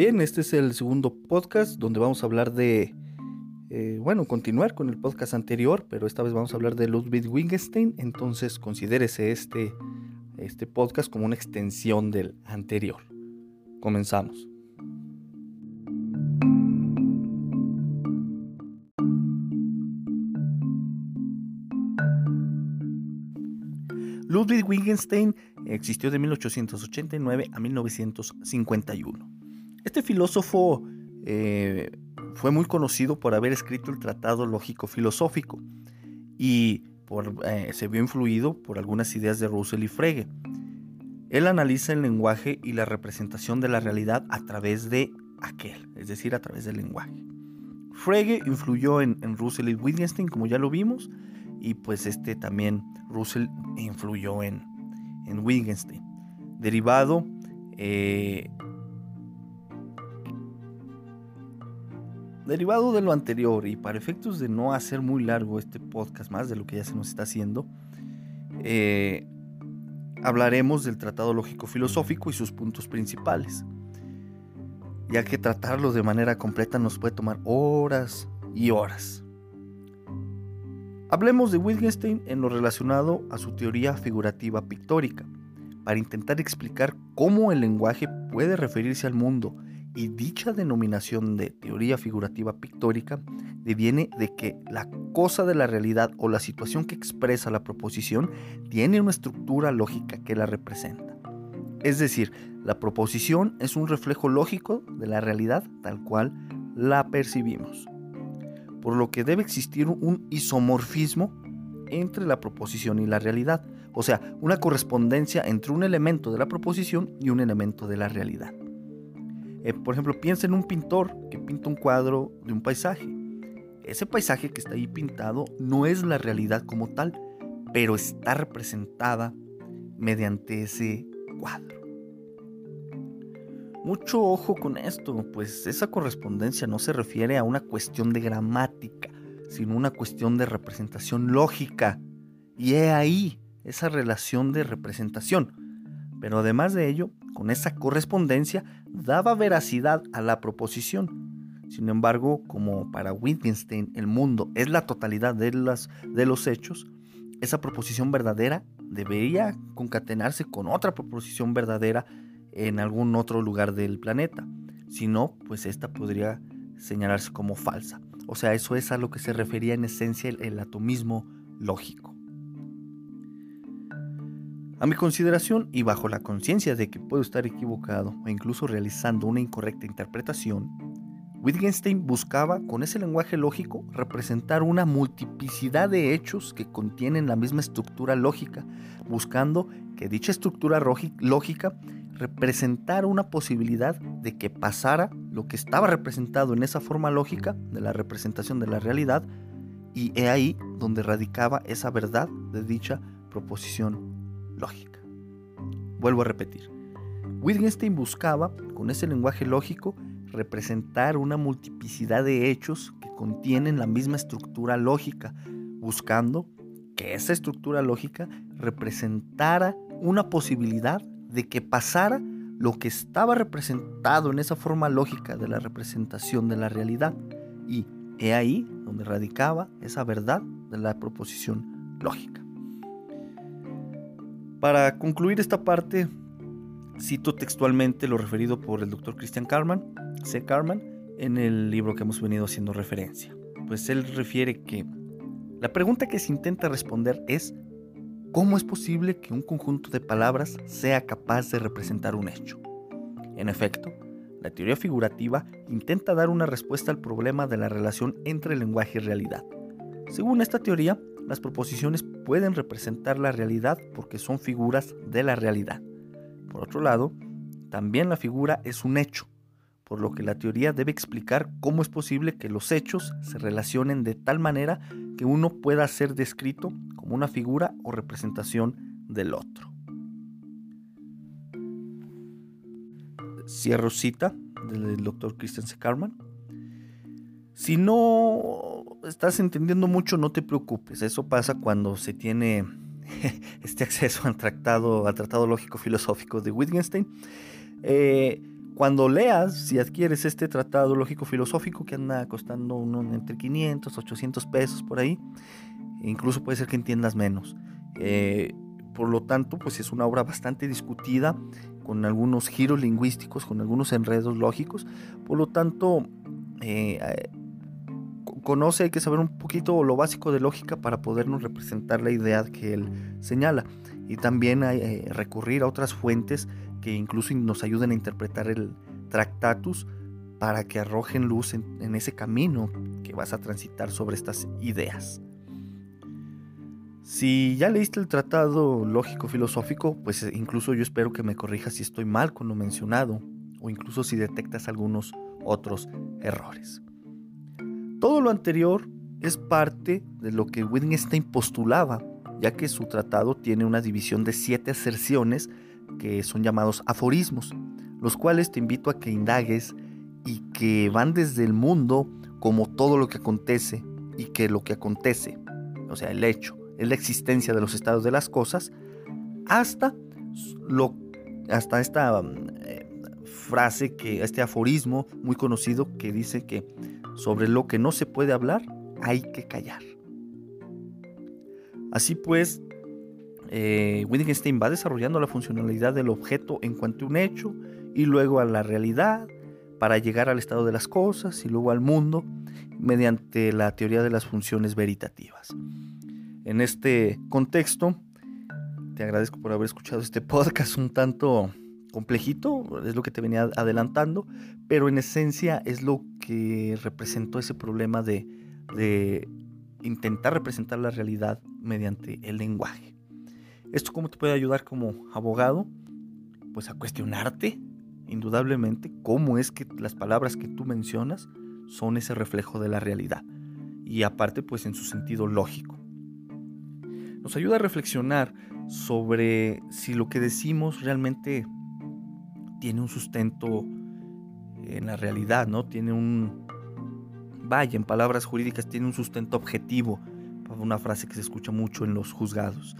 Bien, este es el segundo podcast donde vamos a hablar de, eh, bueno, continuar con el podcast anterior, pero esta vez vamos a hablar de Ludwig Wittgenstein, entonces considérese este, este podcast como una extensión del anterior. Comenzamos. Wittgenstein existió de 1889 a 1951. Este filósofo eh, fue muy conocido por haber escrito el Tratado Lógico Filosófico y eh, se vio influido por algunas ideas de Russell y Frege. Él analiza el lenguaje y la representación de la realidad a través de aquel, es decir, a través del lenguaje. Frege influyó en, Russell y Wittgenstein, como ya lo vimos, y pues este también Russell influyó en, en Wittgenstein. Derivado eh, Derivado de lo anterior y para efectos de no hacer muy largo este podcast más de lo que ya se nos está haciendo, eh, hablaremos del Tratado Lógico Filosófico y sus puntos principales, ya que tratarlo de manera completa nos puede tomar horas y horas. Hablemos de Wittgenstein en lo relacionado a su teoría figurativa pictórica, para intentar explicar cómo el lenguaje puede referirse al mundo y dicha denominación de teoría figurativa pictórica deviene de que la cosa de la realidad o la situación que expresa la proposición tiene una estructura lógica que la representa. Es decir, la proposición es un reflejo lógico de la realidad tal cual la percibimos. Por lo que debe existir un isomorfismo entre la proposición y la realidad, o sea, una correspondencia entre un elemento de la proposición y un elemento de la realidad. Eh, por ejemplo, piensa en un pintor que pinta un cuadro de un paisaje. Ese paisaje que está ahí pintado no es la realidad como tal, pero está representada mediante ese cuadro. Mucho ojo con esto, pues esa correspondencia no se refiere a una cuestión de gramática, sino una cuestión de representación lógica. Y he ahí esa relación de representación. Pero además de ello, con esa correspondencia daba veracidad a la proposición. Sin embargo, como para Wittgenstein el mundo es la totalidad de, las, de los hechos, esa proposición verdadera debería concatenarse con otra proposición verdadera en algún otro lugar del planeta. Si no, pues esta podría señalarse como falsa. O sea, eso es a lo que se refería en esencia el atomismo lógico. A mi consideración y bajo la conciencia de que puedo estar equivocado o incluso realizando una incorrecta interpretación, Wittgenstein buscaba con ese lenguaje lógico representar una multiplicidad de hechos que contienen la misma estructura lógica, buscando que dicha estructura lógica representara una posibilidad de que pasara lo que estaba representado en esa forma lógica de la representación de la realidad, y he ahí donde radicaba esa verdad de dicha proposición lógica. Vuelvo a repetir. Wittgenstein buscaba, con ese lenguaje lógico, representar una multiplicidad de hechos que contienen la misma estructura lógica, buscando que esa estructura lógica representara una posibilidad de que pasara lo que estaba representado en esa forma lógica de la representación de la realidad. Y he ahí donde radicaba esa verdad de la proposición lógica. Para concluir esta parte, cito textualmente lo referido por el doctor Christian Carman, C. Carman, en el libro que hemos venido haciendo referencia. Pues él refiere que la pregunta que se intenta responder es ¿cómo es posible que un conjunto de palabras sea capaz de representar un hecho? En efecto, la teoría figurativa intenta dar una respuesta al problema de la relación entre lenguaje y realidad. Según esta teoría, las proposiciones pueden representar la realidad porque son figuras de la realidad. Por otro lado, también la figura es un hecho, por lo que la teoría debe explicar cómo es posible que los hechos se relacionen de tal manera que uno pueda ser descrito una figura o representación del otro. Cierro cita del doctor Christian C. Carman. Si no estás entendiendo mucho, no te preocupes. Eso pasa cuando se tiene este acceso al tratado, al tratado lógico filosófico de Wittgenstein. Eh, cuando leas, si adquieres este tratado lógico filosófico que anda costando uno entre 500, 800 pesos por ahí, incluso puede ser que entiendas menos. Eh, por lo tanto, pues es una obra bastante discutida, con algunos giros lingüísticos, con algunos enredos lógicos. Por lo tanto, eh, conoce, hay que saber un poquito lo básico de lógica para podernos representar la idea que él señala. Y también eh, recurrir a otras fuentes que incluso nos ayuden a interpretar el Tractatus para que arrojen luz en ese camino que vas a transitar sobre estas ideas. Si ya leíste el tratado lógico filosófico, pues eh, incluso yo espero que me corrijas si estoy mal con lo mencionado o incluso si detectas algunos otros errores. Todo lo anterior es parte de lo que Wittgenstein postulaba, ya que su tratado tiene una división de siete aserciones que son llamados aforismos, los cuales te invito a que indagues y que van desde el mundo como todo lo que acontece y que lo que acontece, o sea, el hecho, es la existencia de los estados de las cosas, hasta, lo, hasta esta eh, frase, que, este aforismo muy conocido que dice que sobre lo que no se puede hablar hay que callar. Así pues, eh, Wittgenstein va desarrollando la funcionalidad del objeto en cuanto a un hecho y luego a la realidad para llegar al estado de las cosas y luego al mundo mediante la teoría de las funciones veritativas. En este contexto, te agradezco por haber escuchado este podcast un tanto complejito, es lo que te venía adelantando, pero en esencia es lo que representó ese problema de, intentar representar la realidad mediante el lenguaje. ¿Esto cómo te puede ayudar como abogado? Pues a cuestionarte, indudablemente, cómo es que las palabras que tú mencionas son ese reflejo de la realidad. Y aparte, pues en su sentido lógico nos ayuda a reflexionar sobre si lo que decimos realmente tiene un sustento en la realidad, ¿no? Tiene un, vaya, en palabras jurídicas, tiene un sustento objetivo, una frase que se escucha mucho en los juzgados.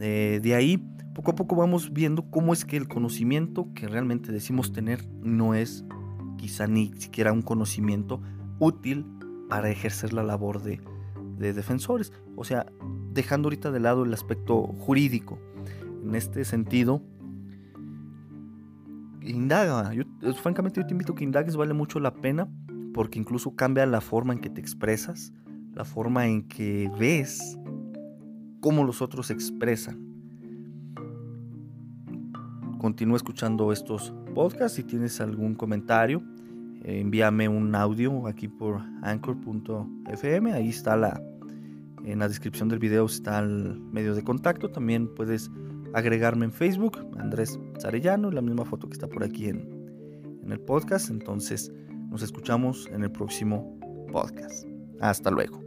Eh, de ahí, poco a poco vamos viendo cómo es que el conocimiento que realmente decimos tener no es quizá ni siquiera un conocimiento útil para ejercer la labor de, de defensores. O sea, dejando ahorita de lado el aspecto jurídico. En este sentido, indaga. Yo, francamente, yo te invito a que indagues, vale mucho la pena, porque incluso cambia la forma en que te expresas, la forma en que ves cómo los otros expresan. Continúa escuchando estos podcasts. Si tienes algún comentario, eh, envíame un audio aquí por anchor.fm. Ahí está la, en la descripción del video está el medio de contacto. También puedes agregarme en Facebook, Andrés Zarellano, la misma foto que está por aquí en, en el podcast. Entonces nos escuchamos en el próximo podcast. Hasta luego.